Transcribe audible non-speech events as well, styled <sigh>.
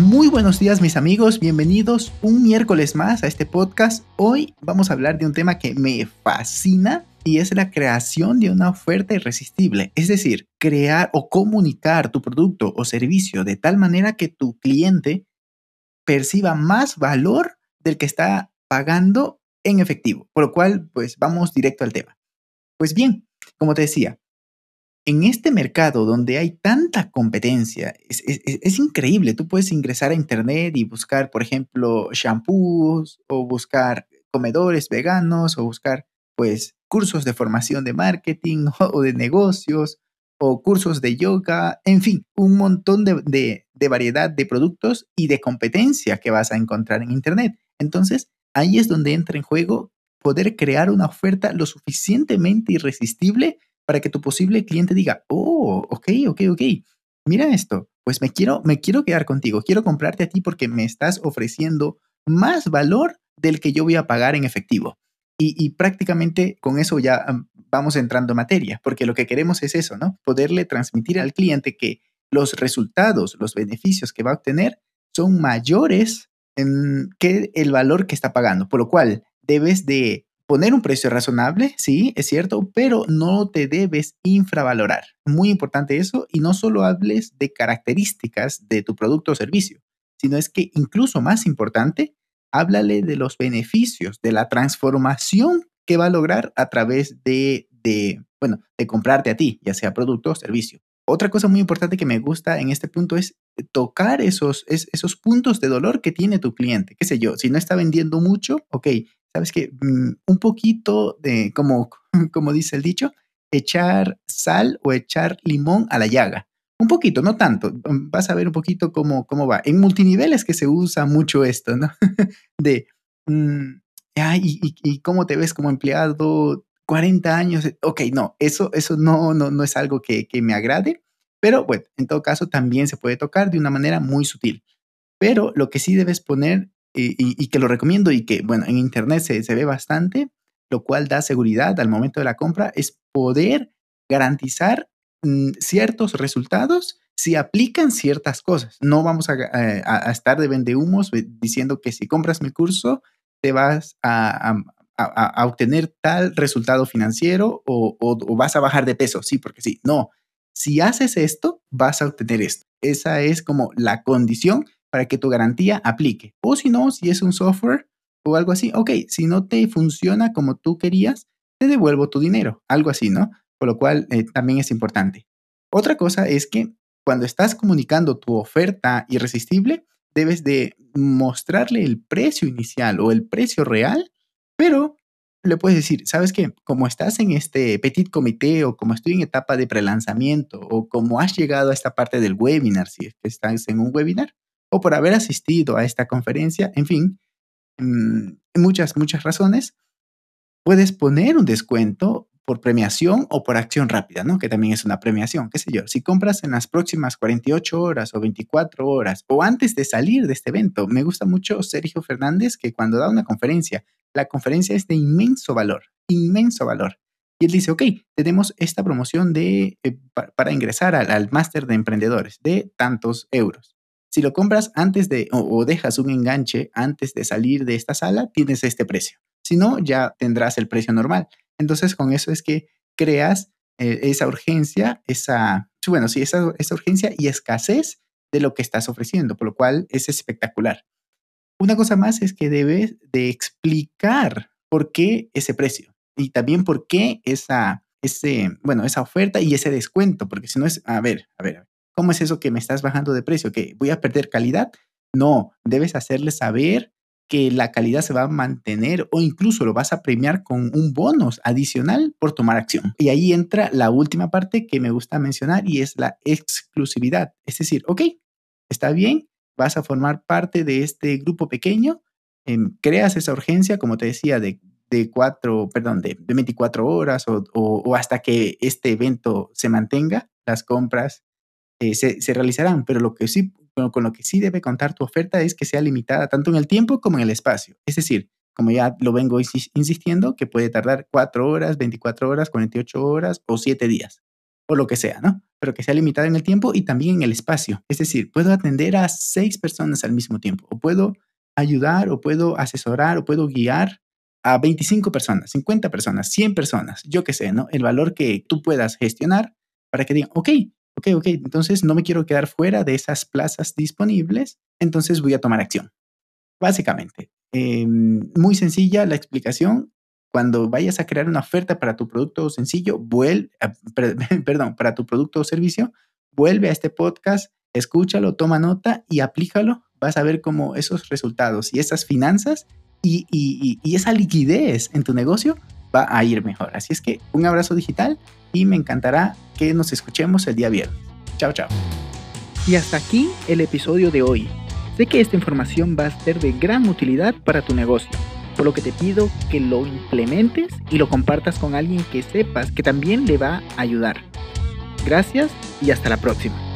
Muy buenos días mis amigos, bienvenidos un miércoles más a este podcast. Hoy vamos a hablar de un tema que me fascina y es la creación de una oferta irresistible, es decir, crear o comunicar tu producto o servicio de tal manera que tu cliente perciba más valor del que está pagando en efectivo, por lo cual pues vamos directo al tema. Pues bien, como te decía, en este mercado donde hay tanta competencia, es, increíble. Tú puedes ingresar a internet y buscar, por ejemplo, shampoos o buscar comedores veganos o buscar, pues, cursos de formación de marketing <laughs> o de negocios o cursos de yoga, en fin, un montón de, de variedad de productos y de competencia que vas a encontrar en internet. Entonces, ahí es donde entra en juego poder crear una oferta lo suficientemente irresistible para que tu posible cliente diga, oh, ok, ok, ok, mira esto, pues me quiero, me quiero quedar contigo, quiero comprarte a ti porque me estás ofreciendo más valor del que yo voy a pagar en efectivo. Y, prácticamente con eso ya vamos entrando en materia, porque lo que queremos es eso, ¿no? Poderle transmitir al cliente que los resultados, los beneficios que va a obtener son mayores que el valor que está pagando, por lo cual debes de poner un precio razonable, sí, es cierto, pero no te debes infravalorar. Muy importante eso, y no solo hables de características de tu producto o servicio, sino es que incluso más importante, háblale de los beneficios, de la transformación que va a lograr a través de, de bueno, de comprarte a ti, ya sea producto o servicio. Otra cosa muy importante que me gusta en este punto es tocar esos, esos puntos de dolor que tiene tu cliente. ¿Qué sé yo? Si no está vendiendo mucho, ok, sabes que mm, un poquito de, como, <laughs> como dice el dicho, echar sal o echar limón a la llaga. Un poquito, no tanto. Mm, vas a ver un poquito cómo, cómo va. En multiniveles que se usa mucho esto, ¿no? <laughs> de, mm, y, cómo te ves como empleado 40 años. Ok, no, eso, eso no, no, no es algo que, que me agrade. Pero bueno, en todo caso también se puede tocar de una manera muy sutil. Pero lo que sí debes poner y, que lo recomiendo y que, bueno, en Internet se, se ve bastante, lo cual da seguridad al momento de la compra, es poder garantizar mm, ciertos resultados si aplican ciertas cosas. No vamos a, eh, estar de vendehumos diciendo que si compras mi curso te vas a, a obtener tal resultado financiero o, o, vas a bajar de peso. Sí, porque sí. No, si haces esto, vas a obtener esto. Esa es como la condición para que tu garantía aplique. O si no, si es un software o algo así, ok, si no te funciona como tú querías, te devuelvo tu dinero, algo así, ¿no? Por lo cual eh, también es importante. Otra cosa es que cuando estás comunicando tu oferta irresistible, debes de mostrarle el precio inicial o el precio real, pero le puedes decir, ¿sabes qué? Como estás en este petit comité o como estoy en etapa de prelanzamiento o como has llegado a esta parte del webinar, si estás en un webinar, o por haber asistido a esta conferencia, en fin, mm, muchas, muchas razones, puedes poner un descuento por premiación o por acción rápida, ¿no? Que también es una premiación, qué sé yo. Si compras en las próximas 48 horas o 24 horas o antes de salir de este evento, me gusta mucho Sergio Fernández que cuando da una conferencia, la conferencia es de inmenso valor, inmenso valor. Y él dice, ok, tenemos esta promoción de, eh, para ingresar al, al máster de emprendedores de tantos euros. Si lo compras antes de o, dejas un enganche antes de salir de esta sala, tienes este precio. Si no, ya tendrás el precio normal. Entonces, con eso es que creas eh, esa urgencia, esa, bueno, sí, esa, esa urgencia y escasez de lo que estás ofreciendo, por lo cual es espectacular. Una cosa más es que debes de explicar por qué ese precio y también por qué esa, ese, bueno, esa oferta y ese descuento, porque si no es, a ver, a ver, a ver, ¿Cómo es eso que me estás bajando de precio? ¿Que voy a perder calidad? No, debes hacerle saber que la calidad se va a mantener o incluso lo vas a premiar con un bonus adicional por tomar acción. Y ahí entra la última parte que me gusta mencionar y es la exclusividad. Es decir, ok, está bien, vas a formar parte de este grupo pequeño em, creas esa urgencia, como te decía, de, de cuatro, perdón, de, 24 horas o, hasta que este evento se mantenga, las compras eh, se, realizarán. Pero lo que sí, con lo que sí debe contar tu oferta es que sea limitada tanto en el tiempo como en el espacio. Es decir, como ya lo vengo insistiendo, que puede tardar 4 horas, 24 horas, 48 horas o 7 días, o lo que sea, ¿no? Pero que sea limitada en el tiempo y también en el espacio. Es decir, puedo atender a 6 personas al mismo tiempo, o puedo ayudar, o puedo asesorar, o puedo guiar a 25 personas, 50 personas, 100 personas, yo qué sé, ¿no? El valor que tú puedas gestionar para que digan, ok, ok, ok, entonces no me quiero quedar fuera de esas plazas disponibles, entonces voy a tomar acción. Básicamente, Em, muy sencilla la explicación. Cuando vayas a crear una oferta para tu producto sencillo, vuelve, <laughs> perdón, para tu producto o servicio, vuelve a este podcast, escúchalo, toma nota y aplícalo. Vas a ver cómo esos resultados y esas finanzas y esa liquidez en tu negocio va a ir mejor. Así es que un abrazo digital y me encantará que nos escuchemos el día viernes. Chao, chao. Y hasta aquí el episodio de hoy. Sé que esta información va a ser de gran utilidad para tu negocio, por lo que te pido que lo implementes y lo compartas con alguien que sepas que también le va a ayudar. Gracias y hasta la próxima.